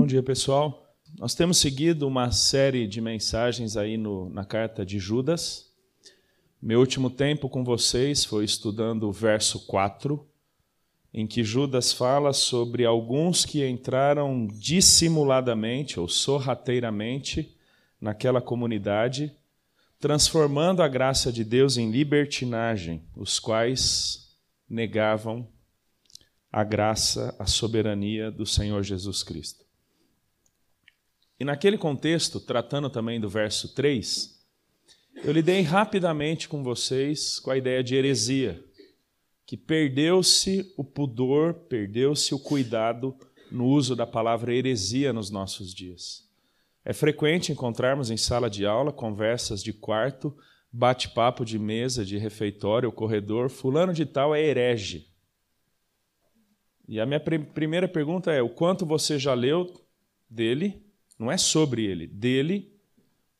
Bom dia, pessoal. Nós temos seguido uma série de mensagens aí no, na carta de Judas. Meu último tempo com vocês foi estudando o verso 4, em que Judas fala sobre alguns que entraram dissimuladamente ou sorrateiramente naquela comunidade, transformando a graça de Deus em libertinagem, os quais negavam a graça, a soberania do Senhor Jesus Cristo. E naquele contexto, tratando também do verso 3, eu lidei rapidamente com vocês com a ideia de heresia, que perdeu-se o pudor, perdeu-se o cuidado no uso da palavra heresia nos nossos dias. É frequente encontrarmos em sala de aula conversas de quarto, bate-papo de mesa, de refeitório, corredor, fulano de tal é herege. E a minha primeira pergunta é: o quanto você já leu dele não é sobre ele, dele,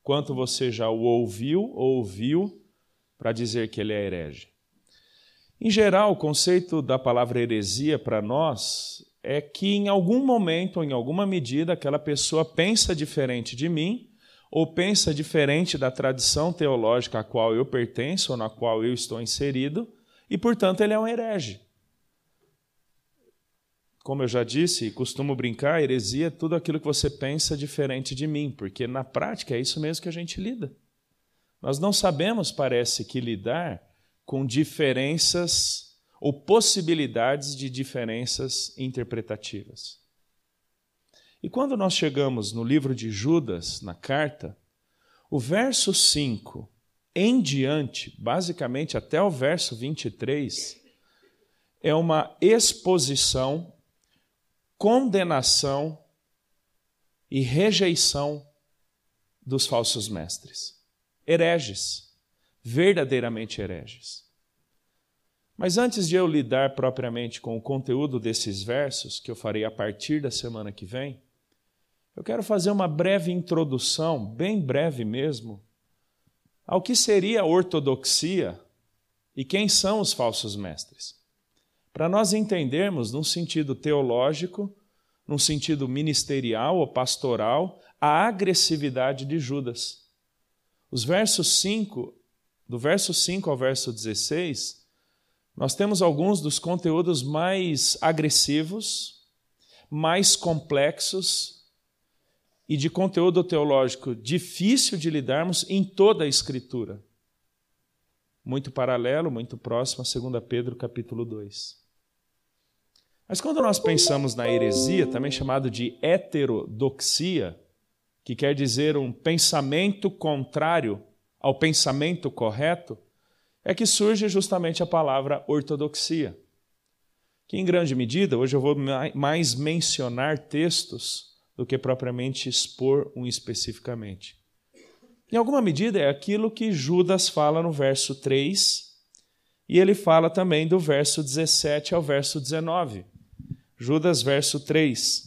quanto você já o ouviu ou ouviu para dizer que ele é herege. Em geral, o conceito da palavra heresia para nós é que em algum momento ou em alguma medida aquela pessoa pensa diferente de mim ou pensa diferente da tradição teológica a qual eu pertenço ou na qual eu estou inserido e, portanto, ele é um herege. Como eu já disse costumo brincar, heresia é tudo aquilo que você pensa diferente de mim, porque na prática é isso mesmo que a gente lida. Nós não sabemos, parece que, lidar com diferenças ou possibilidades de diferenças interpretativas. E quando nós chegamos no livro de Judas, na carta, o verso 5 em diante, basicamente até o verso 23, é uma exposição condenação e rejeição dos falsos mestres. Hereges, verdadeiramente hereges. Mas antes de eu lidar propriamente com o conteúdo desses versos, que eu farei a partir da semana que vem, eu quero fazer uma breve introdução, bem breve mesmo, ao que seria a ortodoxia e quem são os falsos mestres para nós entendermos, num sentido teológico, num sentido ministerial ou pastoral, a agressividade de Judas. Os versos 5, do verso 5 ao verso 16, nós temos alguns dos conteúdos mais agressivos, mais complexos e de conteúdo teológico difícil de lidarmos em toda a Escritura. Muito paralelo, muito próximo a 2 Pedro capítulo 2. Mas quando nós pensamos na heresia, também chamado de heterodoxia, que quer dizer um pensamento contrário ao pensamento correto, é que surge justamente a palavra ortodoxia. Que em grande medida, hoje eu vou mais mencionar textos do que propriamente expor um especificamente. Em alguma medida é aquilo que Judas fala no verso 3, e ele fala também do verso 17 ao verso 19. Judas, verso 3.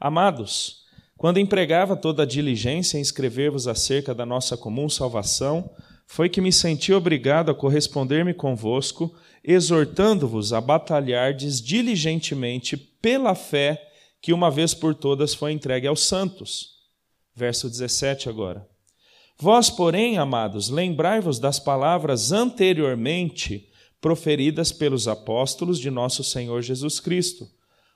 Amados, quando empregava toda a diligência em escrever-vos acerca da nossa comum salvação, foi que me senti obrigado a corresponder-me convosco, exortando-vos a batalhardes diligentemente pela fé que uma vez por todas foi entregue aos santos. Verso 17 agora. Vós, porém, amados, lembrai-vos das palavras anteriormente proferidas pelos apóstolos de nosso Senhor Jesus Cristo,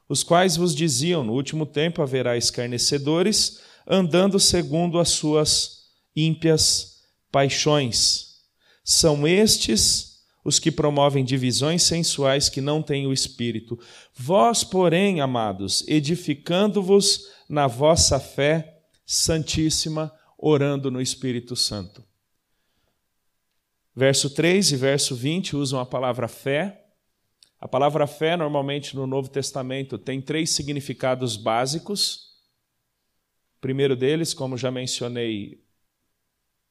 os quais vos diziam: No último tempo haverá escarnecedores, andando segundo as suas ímpias paixões. São estes os que promovem divisões sensuais que não têm o espírito. Vós, porém, amados, edificando-vos na vossa fé santíssima, orando no Espírito Santo. Verso 3 e verso 20 usam a palavra fé. A palavra fé, normalmente no Novo Testamento, tem três significados básicos. O primeiro deles, como já mencionei,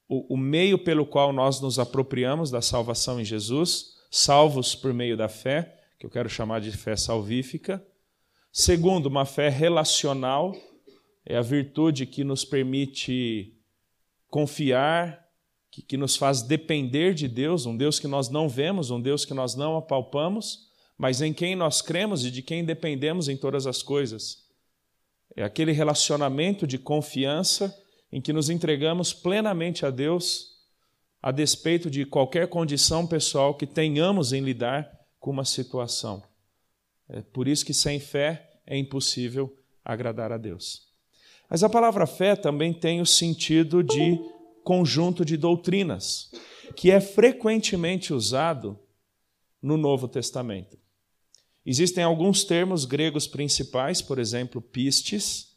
o, o meio pelo qual nós nos apropriamos da salvação em Jesus, salvos por meio da fé, que eu quero chamar de fé salvífica. Segundo, uma fé relacional, é a virtude que nos permite confiar que, que nos faz depender de Deus, um Deus que nós não vemos, um Deus que nós não apalpamos, mas em quem nós cremos e de quem dependemos em todas as coisas. É aquele relacionamento de confiança em que nos entregamos plenamente a Deus, a despeito de qualquer condição pessoal que tenhamos em lidar com uma situação. É por isso que sem fé é impossível agradar a Deus. Mas a palavra fé também tem o sentido de conjunto de doutrinas, que é frequentemente usado no Novo Testamento. Existem alguns termos gregos principais, por exemplo, pistes,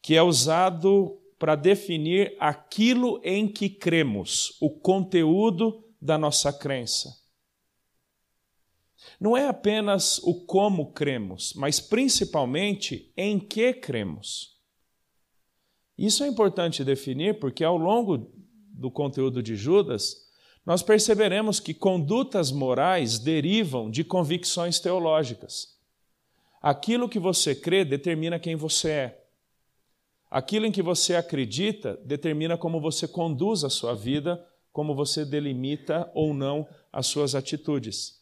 que é usado para definir aquilo em que cremos, o conteúdo da nossa crença. Não é apenas o como cremos, mas principalmente em que cremos. Isso é importante definir porque ao longo do conteúdo de Judas, nós perceberemos que condutas morais derivam de convicções teológicas. Aquilo que você crê determina quem você é. Aquilo em que você acredita determina como você conduz a sua vida, como você delimita ou não as suas atitudes.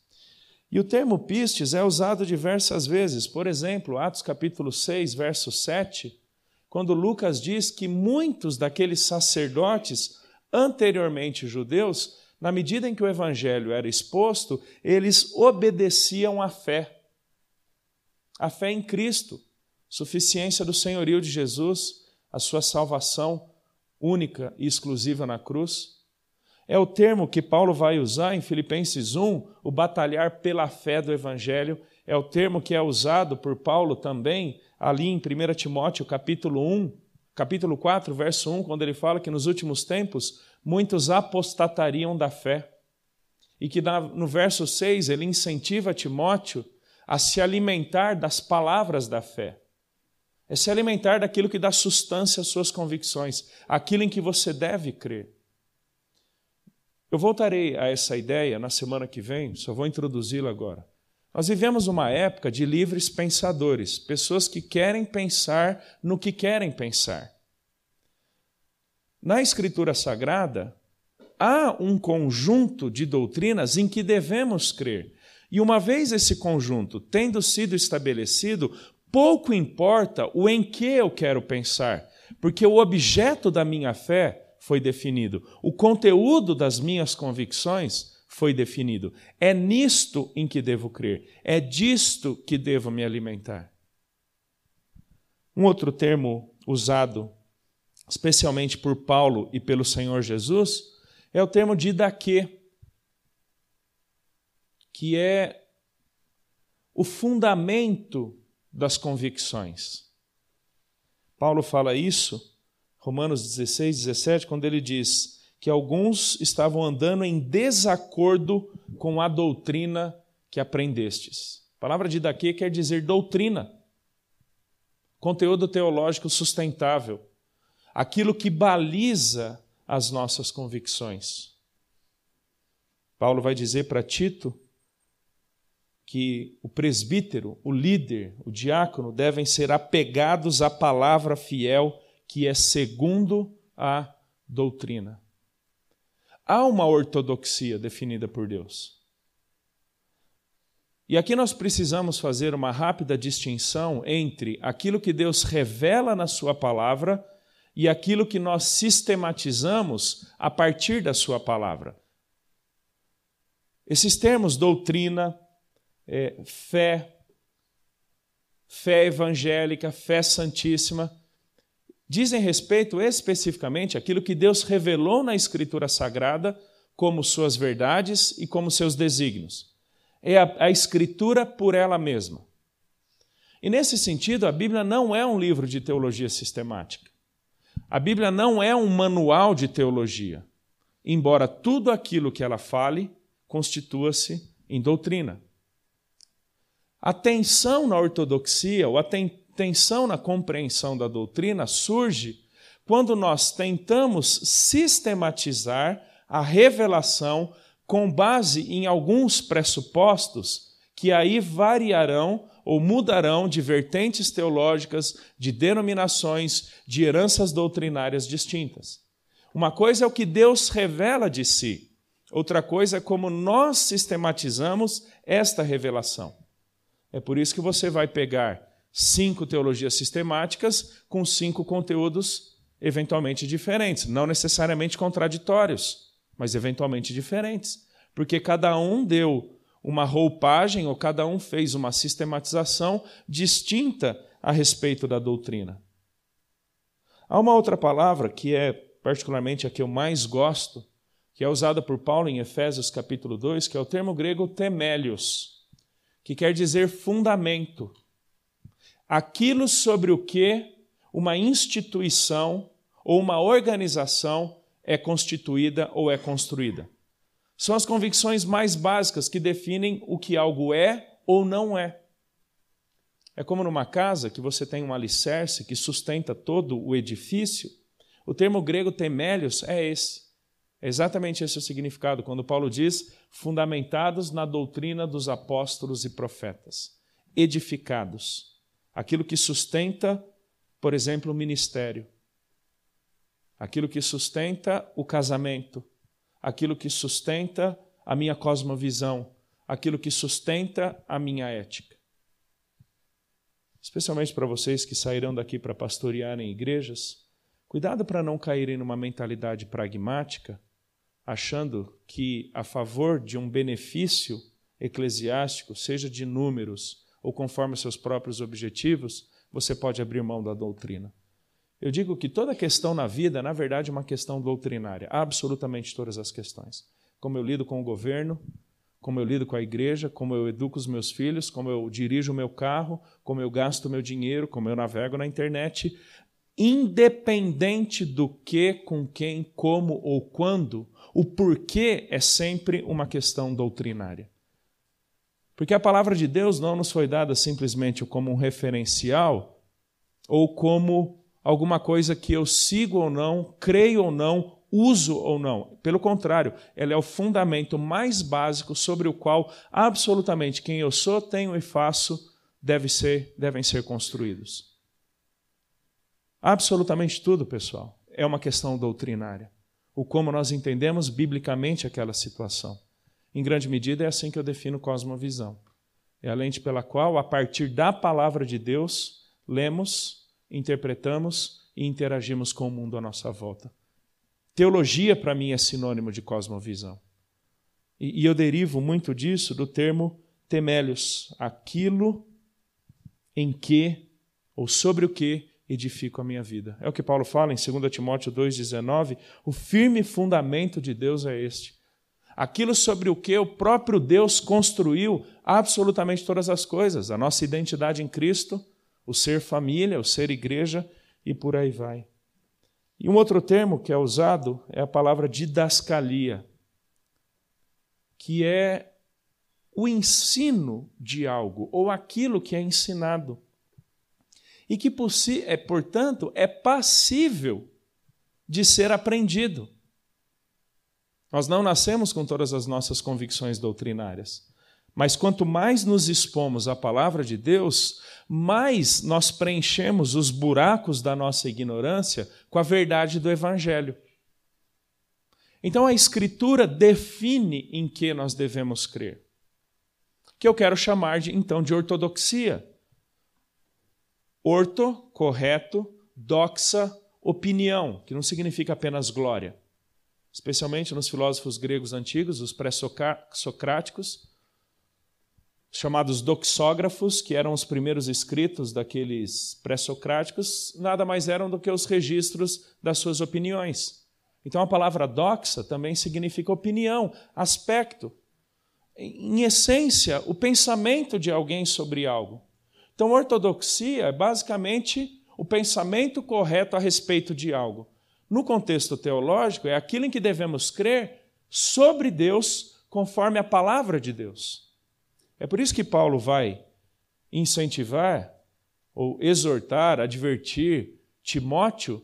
E o termo pistes é usado diversas vezes. Por exemplo, Atos capítulo 6, verso 7, quando Lucas diz que muitos daqueles sacerdotes anteriormente judeus na medida em que o evangelho era exposto, eles obedeciam à fé. A fé em Cristo, suficiência do senhorio de Jesus, a sua salvação única e exclusiva na cruz. É o termo que Paulo vai usar em Filipenses 1, o batalhar pela fé do evangelho, é o termo que é usado por Paulo também ali em 1 Timóteo, capítulo 1, capítulo 4, verso 1, quando ele fala que nos últimos tempos muitos apostatariam da fé. E que no verso 6 ele incentiva Timóteo a se alimentar das palavras da fé. É se alimentar daquilo que dá sustância às suas convicções, aquilo em que você deve crer. Eu voltarei a essa ideia na semana que vem, só vou introduzi-la agora. Nós vivemos uma época de livres pensadores, pessoas que querem pensar no que querem pensar. Na Escritura Sagrada, há um conjunto de doutrinas em que devemos crer. E uma vez esse conjunto tendo sido estabelecido, pouco importa o em que eu quero pensar, porque o objeto da minha fé foi definido, o conteúdo das minhas convicções foi definido. É nisto em que devo crer, é disto que devo me alimentar. Um outro termo usado especialmente por Paulo e pelo Senhor Jesus, é o termo de daquê, que é o fundamento das convicções. Paulo fala isso, Romanos 16, 17, quando ele diz que alguns estavam andando em desacordo com a doutrina que aprendestes. A palavra de daquê quer dizer doutrina, conteúdo teológico sustentável aquilo que baliza as nossas convicções. Paulo vai dizer para Tito que o presbítero, o líder, o diácono devem ser apegados à palavra fiel que é segundo a doutrina. Há uma ortodoxia definida por Deus. E aqui nós precisamos fazer uma rápida distinção entre aquilo que Deus revela na Sua palavra e aquilo que nós sistematizamos a partir da Sua palavra. Esses termos, doutrina, é, fé, fé evangélica, fé santíssima, dizem respeito especificamente àquilo que Deus revelou na Escritura Sagrada como suas verdades e como seus desígnios. É a, a Escritura por ela mesma. E nesse sentido, a Bíblia não é um livro de teologia sistemática. A Bíblia não é um manual de teologia, embora tudo aquilo que ela fale constitua-se em doutrina. A tensão na ortodoxia, ou a tensão na compreensão da doutrina surge quando nós tentamos sistematizar a revelação com base em alguns pressupostos que aí variarão ou mudarão de vertentes teológicas, de denominações, de heranças doutrinárias distintas. Uma coisa é o que Deus revela de si, outra coisa é como nós sistematizamos esta revelação. É por isso que você vai pegar cinco teologias sistemáticas com cinco conteúdos eventualmente diferentes, não necessariamente contraditórios, mas eventualmente diferentes, porque cada um deu uma roupagem ou cada um fez uma sistematização distinta a respeito da doutrina. Há uma outra palavra que é particularmente a que eu mais gosto, que é usada por Paulo em Efésios capítulo 2, que é o termo grego temelios, que quer dizer fundamento. Aquilo sobre o que uma instituição ou uma organização é constituída ou é construída. São as convicções mais básicas que definem o que algo é ou não é. É como numa casa que você tem um alicerce que sustenta todo o edifício. O termo grego temelios é esse. É exatamente esse o significado quando Paulo diz fundamentados na doutrina dos apóstolos e profetas, edificados. Aquilo que sustenta, por exemplo, o ministério. Aquilo que sustenta o casamento, aquilo que sustenta a minha cosmovisão, aquilo que sustenta a minha ética. Especialmente para vocês que sairão daqui para pastorearem igrejas, cuidado para não caírem numa mentalidade pragmática, achando que a favor de um benefício eclesiástico, seja de números ou conforme seus próprios objetivos, você pode abrir mão da doutrina. Eu digo que toda questão na vida, na verdade, é uma questão doutrinária, absolutamente todas as questões. Como eu lido com o governo, como eu lido com a igreja, como eu educo os meus filhos, como eu dirijo o meu carro, como eu gasto o meu dinheiro, como eu navego na internet, independente do que, com quem, como ou quando, o porquê é sempre uma questão doutrinária. Porque a palavra de Deus não nos foi dada simplesmente como um referencial ou como alguma coisa que eu sigo ou não, creio ou não, uso ou não. Pelo contrário, ela é o fundamento mais básico sobre o qual absolutamente quem eu sou, tenho e faço deve ser, devem ser construídos. Absolutamente tudo, pessoal, é uma questão doutrinária. O como nós entendemos biblicamente aquela situação. Em grande medida é assim que eu defino cosmovisão. É a lente pela qual, a partir da palavra de Deus, lemos, interpretamos e interagimos com o mundo à nossa volta. Teologia, para mim, é sinônimo de cosmovisão. E, e eu derivo muito disso do termo temelios, aquilo em que ou sobre o que edifico a minha vida. É o que Paulo fala em 2 Timóteo 2,19: o firme fundamento de Deus é este. Aquilo sobre o que o próprio Deus construiu absolutamente todas as coisas, a nossa identidade em Cristo, o ser família, o ser igreja e por aí vai. E um outro termo que é usado é a palavra didascalia, que é o ensino de algo, ou aquilo que é ensinado. E que, é, portanto, é passível de ser aprendido. Nós não nascemos com todas as nossas convicções doutrinárias. Mas quanto mais nos expomos à palavra de Deus, mais nós preenchemos os buracos da nossa ignorância com a verdade do Evangelho. Então a Escritura define em que nós devemos crer, que eu quero chamar de, então de ortodoxia. Orto, correto, doxa, opinião, que não significa apenas glória. Especialmente nos filósofos gregos antigos, os pré-socráticos, chamados doxógrafos, que eram os primeiros escritos daqueles pré-socráticos, nada mais eram do que os registros das suas opiniões. Então a palavra doxa também significa opinião, aspecto. Em essência, o pensamento de alguém sobre algo. Então, ortodoxia é basicamente o pensamento correto a respeito de algo. No contexto teológico, é aquilo em que devemos crer sobre Deus, conforme a palavra de Deus. É por isso que Paulo vai incentivar ou exortar, advertir Timóteo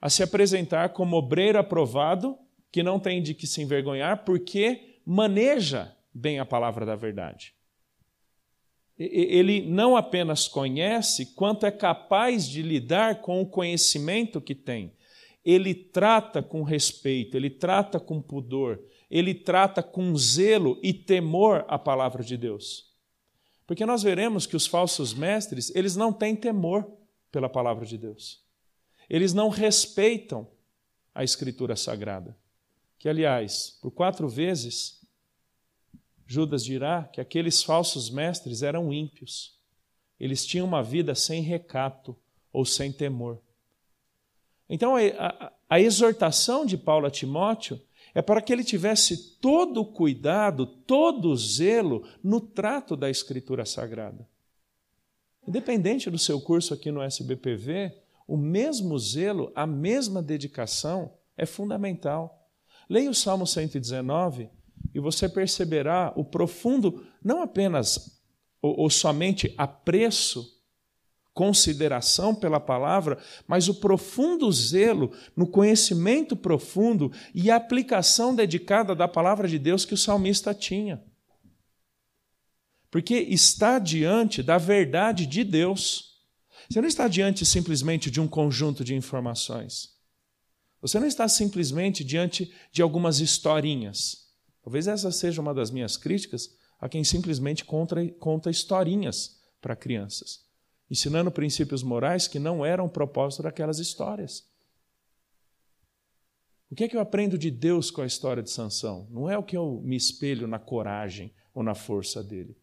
a se apresentar como obreiro aprovado, que não tem de que se envergonhar, porque maneja bem a palavra da verdade. Ele não apenas conhece, quanto é capaz de lidar com o conhecimento que tem. Ele trata com respeito, ele trata com pudor, ele trata com zelo e temor a palavra de Deus. Porque nós veremos que os falsos mestres, eles não têm temor pela palavra de Deus. Eles não respeitam a escritura sagrada. Que, aliás, por quatro vezes, Judas dirá que aqueles falsos mestres eram ímpios. Eles tinham uma vida sem recato ou sem temor. Então, a, a, a exortação de Paulo a Timóteo é para que ele tivesse todo o cuidado, todo o zelo no trato da Escritura Sagrada. Independente do seu curso aqui no SBPV, o mesmo zelo, a mesma dedicação é fundamental. Leia o Salmo 119 e você perceberá o profundo, não apenas ou, ou somente apreço consideração pela palavra, mas o profundo zelo no conhecimento profundo e a aplicação dedicada da palavra de Deus que o salmista tinha. Porque está diante da verdade de Deus. Você não está diante simplesmente de um conjunto de informações. Você não está simplesmente diante de algumas historinhas. Talvez essa seja uma das minhas críticas a quem simplesmente conta, conta historinhas para crianças ensinando princípios morais que não eram o propósito daquelas histórias. O que é que eu aprendo de Deus com a história de Sansão? Não é o que eu me espelho na coragem ou na força dele.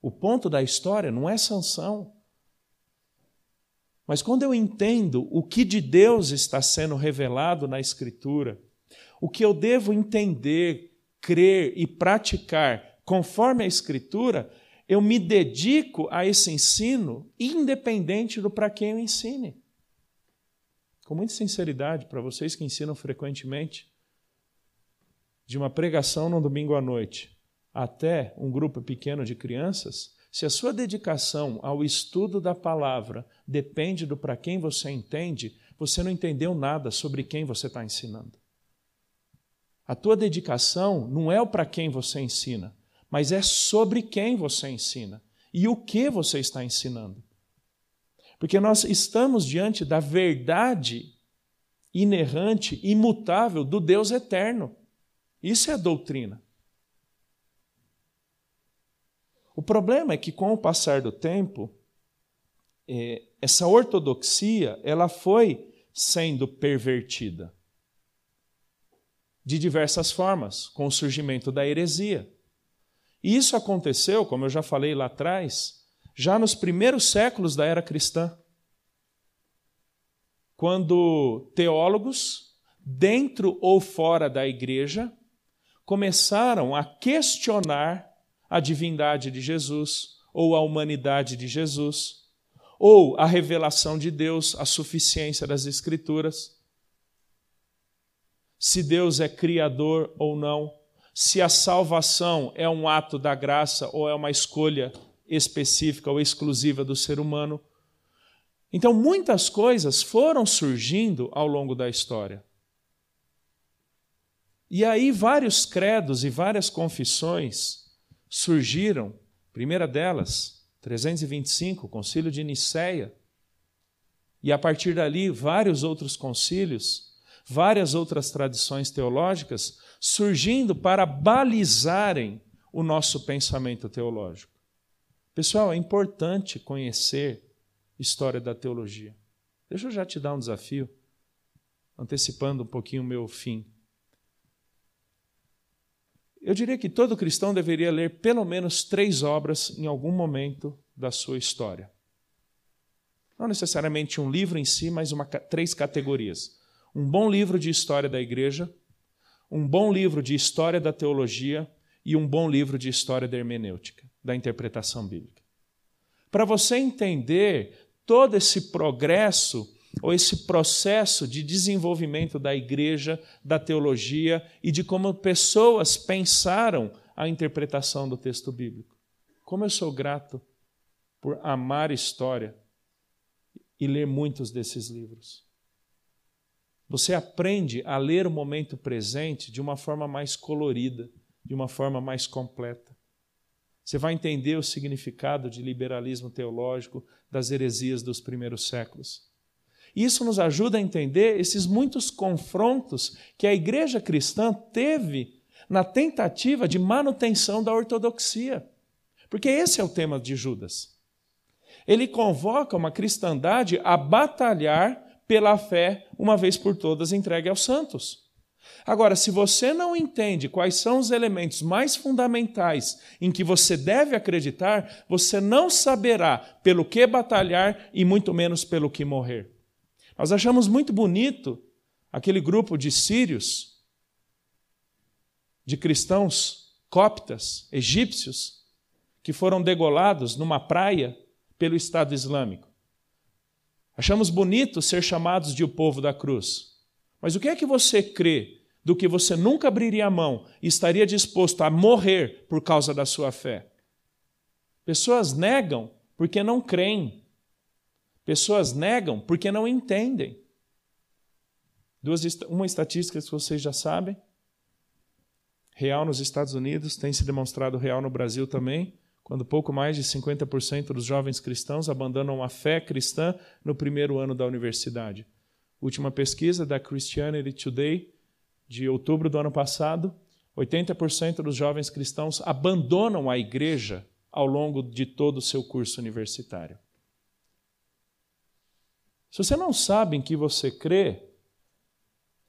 O ponto da história não é Sansão. Mas quando eu entendo o que de Deus está sendo revelado na Escritura, o que eu devo entender, crer e praticar conforme a Escritura, eu me dedico a esse ensino, independente do para quem eu ensine. Com muita sinceridade, para vocês que ensinam frequentemente, de uma pregação no domingo à noite até um grupo pequeno de crianças, se a sua dedicação ao estudo da palavra depende do para quem você entende, você não entendeu nada sobre quem você está ensinando. A tua dedicação não é o para quem você ensina, mas é sobre quem você ensina e o que você está ensinando. Porque nós estamos diante da verdade inerrante, imutável do Deus eterno. Isso é a doutrina. O problema é que, com o passar do tempo, é, essa ortodoxia ela foi sendo pervertida de diversas formas, com o surgimento da heresia. E isso aconteceu, como eu já falei lá atrás, já nos primeiros séculos da era cristã. Quando teólogos, dentro ou fora da igreja, começaram a questionar a divindade de Jesus, ou a humanidade de Jesus, ou a revelação de Deus, a suficiência das Escrituras, se Deus é criador ou não se a salvação é um ato da graça ou é uma escolha específica ou exclusiva do ser humano. Então, muitas coisas foram surgindo ao longo da história. E aí, vários credos e várias confissões surgiram. Primeira delas, 325, o Concílio de Nicéia. E a partir dali, vários outros concílios, várias outras tradições teológicas surgindo para balizarem o nosso pensamento teológico. Pessoal, é importante conhecer história da teologia. Deixa eu já te dar um desafio, antecipando um pouquinho o meu fim. Eu diria que todo cristão deveria ler pelo menos três obras em algum momento da sua história. Não necessariamente um livro em si, mas uma, três categorias. Um bom livro de história da igreja, um bom livro de história da teologia e um bom livro de história da hermenêutica, da interpretação bíblica. Para você entender todo esse progresso ou esse processo de desenvolvimento da igreja, da teologia e de como pessoas pensaram a interpretação do texto bíblico. Como eu sou grato por amar história e ler muitos desses livros. Você aprende a ler o momento presente de uma forma mais colorida, de uma forma mais completa. Você vai entender o significado de liberalismo teológico das heresias dos primeiros séculos. Isso nos ajuda a entender esses muitos confrontos que a igreja cristã teve na tentativa de manutenção da ortodoxia. Porque esse é o tema de Judas. Ele convoca uma cristandade a batalhar pela fé, uma vez por todas entregue aos santos. Agora, se você não entende quais são os elementos mais fundamentais em que você deve acreditar, você não saberá pelo que batalhar e muito menos pelo que morrer. Nós achamos muito bonito aquele grupo de sírios, de cristãos coptas, egípcios, que foram degolados numa praia pelo Estado Islâmico. Achamos bonito ser chamados de o povo da cruz. Mas o que é que você crê do que você nunca abriria a mão e estaria disposto a morrer por causa da sua fé? Pessoas negam porque não creem. Pessoas negam porque não entendem. Duas, uma estatística que vocês já sabem. Real nos Estados Unidos, tem se demonstrado real no Brasil também, quando pouco mais de 50% dos jovens cristãos abandonam a fé cristã no primeiro ano da universidade. Última pesquisa da Christianity Today, de outubro do ano passado, 80% dos jovens cristãos abandonam a igreja ao longo de todo o seu curso universitário. Se você não sabe em que você crê,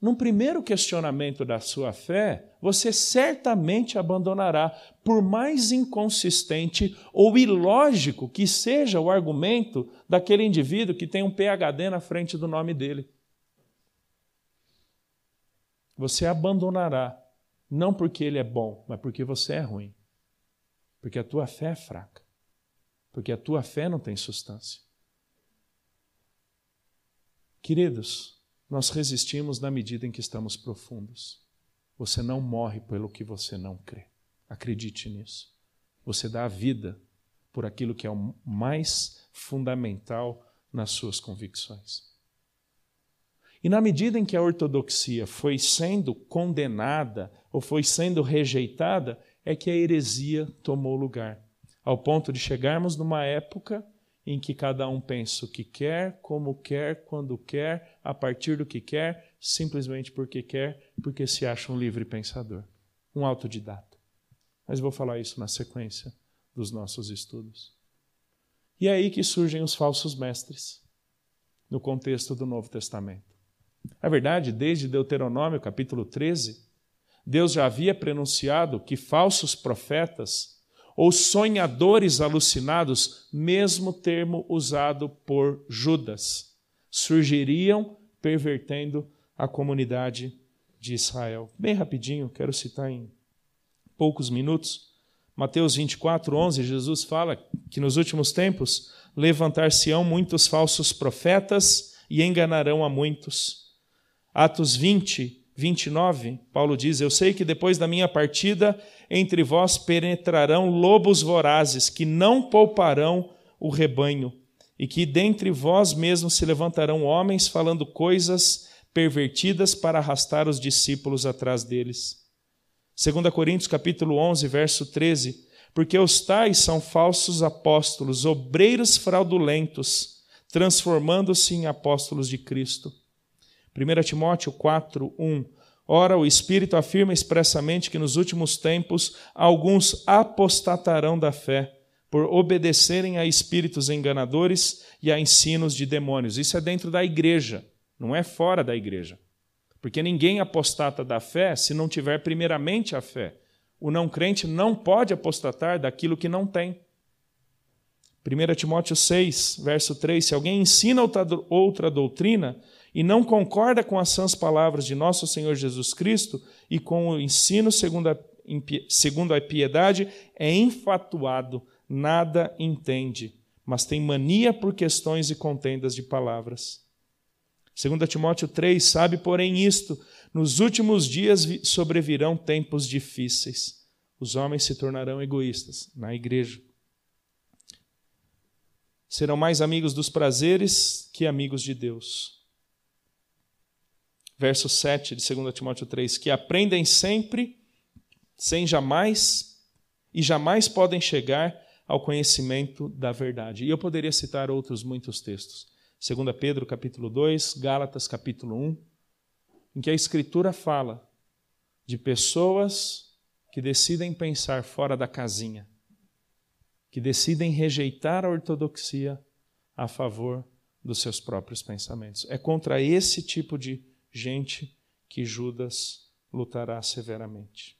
num primeiro questionamento da sua fé, você certamente abandonará, por mais inconsistente ou ilógico que seja o argumento daquele indivíduo que tem um PhD na frente do nome dele. Você abandonará, não porque ele é bom, mas porque você é ruim. Porque a tua fé é fraca. Porque a tua fé não tem substância. Queridos, nós resistimos na medida em que estamos profundos. Você não morre pelo que você não crê. Acredite nisso. Você dá a vida por aquilo que é o mais fundamental nas suas convicções. E na medida em que a ortodoxia foi sendo condenada ou foi sendo rejeitada, é que a heresia tomou lugar, ao ponto de chegarmos numa época em que cada um pensa o que quer, como quer, quando quer, a partir do que quer, simplesmente porque quer, porque se acha um livre pensador, um autodidata. Mas vou falar isso na sequência dos nossos estudos. E é aí que surgem os falsos mestres, no contexto do Novo Testamento. É verdade, desde Deuteronômio capítulo 13, Deus já havia prenunciado que falsos profetas ou sonhadores alucinados, mesmo termo usado por Judas, surgiriam pervertendo a comunidade de Israel. Bem rapidinho, quero citar em poucos minutos. Mateus 24, 11, Jesus fala que nos últimos tempos levantar-se-ão muitos falsos profetas e enganarão a muitos. Atos 20, 29, Paulo diz: Eu sei que depois da minha partida entre vós penetrarão lobos vorazes, que não pouparão o rebanho, e que dentre vós mesmos se levantarão homens falando coisas pervertidas para arrastar os discípulos atrás deles. 2 Coríntios capítulo 11, verso 13, porque os tais são falsos apóstolos, obreiros fraudulentos, transformando-se em apóstolos de Cristo. 1 Timóteo 4, 1. Ora, o Espírito afirma expressamente que nos últimos tempos alguns apostatarão da fé, por obedecerem a espíritos enganadores e a ensinos de demônios. Isso é dentro da igreja, não é fora da igreja. Porque ninguém apostata da fé se não tiver primeiramente a fé. O não crente não pode apostatar daquilo que não tem. 1 Timóteo 6, verso 3: Se alguém ensina outra doutrina, e não concorda com as sãs palavras de nosso Senhor Jesus Cristo e com o ensino segundo a, segundo a piedade, é enfatuado, nada entende, mas tem mania por questões e contendas de palavras. 2 Timóteo 3, sabe, porém, isto: nos últimos dias sobrevirão tempos difíceis. Os homens se tornarão egoístas na igreja. Serão mais amigos dos prazeres que amigos de Deus verso 7 de 2 Timóteo 3, que aprendem sempre, sem jamais, e jamais podem chegar ao conhecimento da verdade. E eu poderia citar outros muitos textos. 2 Pedro capítulo 2, Gálatas capítulo 1, em que a Escritura fala de pessoas que decidem pensar fora da casinha, que decidem rejeitar a ortodoxia a favor dos seus próprios pensamentos. É contra esse tipo de gente que Judas lutará severamente.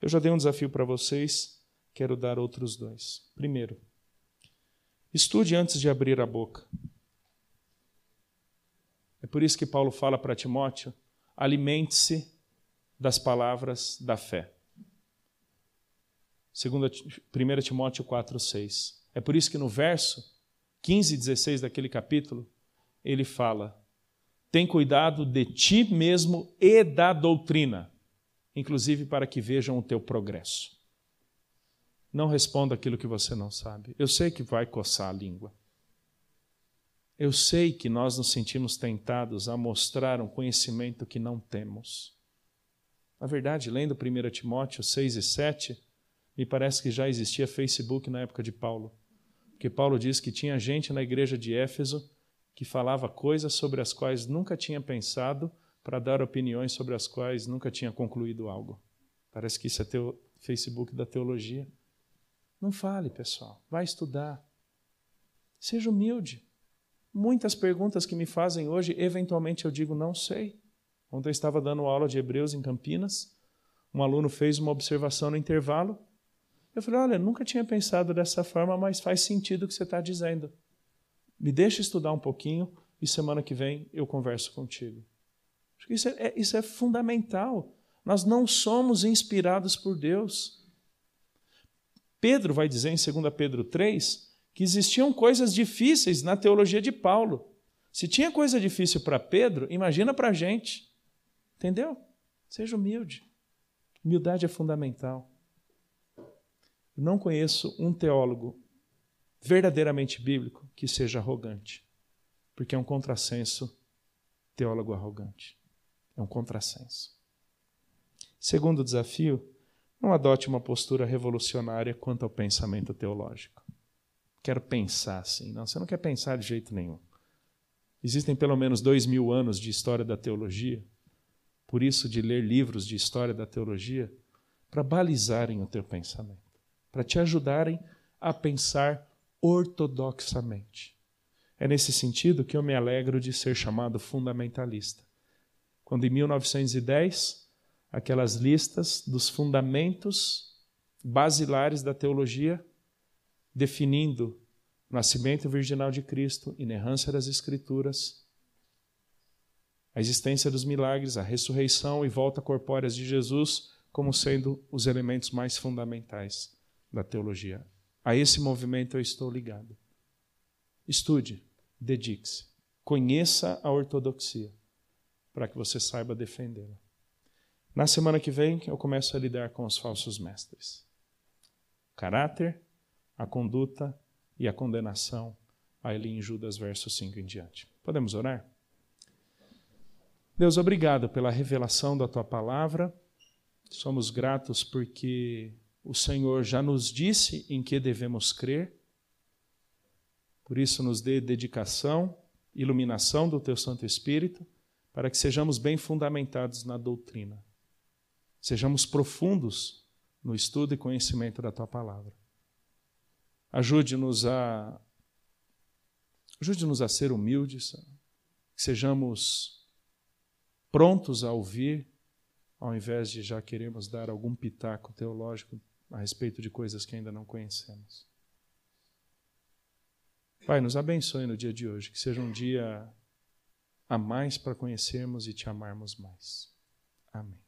Eu já dei um desafio para vocês, quero dar outros dois. Primeiro, estude antes de abrir a boca. É por isso que Paulo fala para Timóteo: alimente-se das palavras da fé. 1 Timóteo 4, 6. É por isso que no verso 15 e 16 daquele capítulo, ele fala: tem cuidado de ti mesmo e da doutrina, inclusive para que vejam o teu progresso. Não responda aquilo que você não sabe. Eu sei que vai coçar a língua. Eu sei que nós nos sentimos tentados a mostrar um conhecimento que não temos. Na verdade, lendo 1 Timóteo 6 e 7, me parece que já existia Facebook na época de Paulo. Porque Paulo diz que tinha gente na igreja de Éfeso que falava coisas sobre as quais nunca tinha pensado para dar opiniões sobre as quais nunca tinha concluído algo. Parece que isso é teu Facebook da teologia. Não fale, pessoal. Vai estudar. Seja humilde. Muitas perguntas que me fazem hoje, eventualmente eu digo não sei. Ontem eu estava dando aula de Hebreus em Campinas. Um aluno fez uma observação no intervalo. Eu falei: Olha, nunca tinha pensado dessa forma, mas faz sentido o que você está dizendo. Me deixa estudar um pouquinho e semana que vem eu converso contigo. Isso é, é, isso é fundamental. Nós não somos inspirados por Deus. Pedro vai dizer em 2 Pedro 3 que existiam coisas difíceis na teologia de Paulo. Se tinha coisa difícil para Pedro, imagina para a gente. Entendeu? Seja humilde. Humildade é fundamental. Eu não conheço um teólogo verdadeiramente bíblico que seja arrogante, porque é um contrassenso teólogo arrogante. É um contrassenso. Segundo desafio, não adote uma postura revolucionária quanto ao pensamento teológico. Quero pensar assim. Não, você não quer pensar de jeito nenhum. Existem pelo menos dois mil anos de história da teologia por isso, de ler livros de história da teologia, para balizarem o teu pensamento, para te ajudarem a pensar ortodoxamente. É nesse sentido que eu me alegro de ser chamado fundamentalista. Quando em 1910, aquelas listas dos fundamentos basilares da teologia, definindo nascimento virginal de Cristo, inerrância das Escrituras, a existência dos milagres, a ressurreição e volta corpóreas de Jesus como sendo os elementos mais fundamentais da teologia. A esse movimento eu estou ligado. Estude, dedique-se, conheça a ortodoxia, para que você saiba defendê-la. Na semana que vem, eu começo a lidar com os falsos mestres. O caráter, a conduta e a condenação, aí em Judas, verso 5 em diante. Podemos orar? Deus, obrigado pela revelação da tua palavra. Somos gratos porque o Senhor já nos disse em que devemos crer. Por isso, nos dê dedicação, iluminação do teu Santo Espírito, para que sejamos bem fundamentados na doutrina. Sejamos profundos no estudo e conhecimento da tua palavra. Ajude-nos a ajude-nos a ser humildes, que sejamos prontos a ouvir, ao invés de já queremos dar algum pitaco teológico a respeito de coisas que ainda não conhecemos. Pai, nos abençoe no dia de hoje, que seja um dia a mais para conhecermos e te amarmos mais. Amém.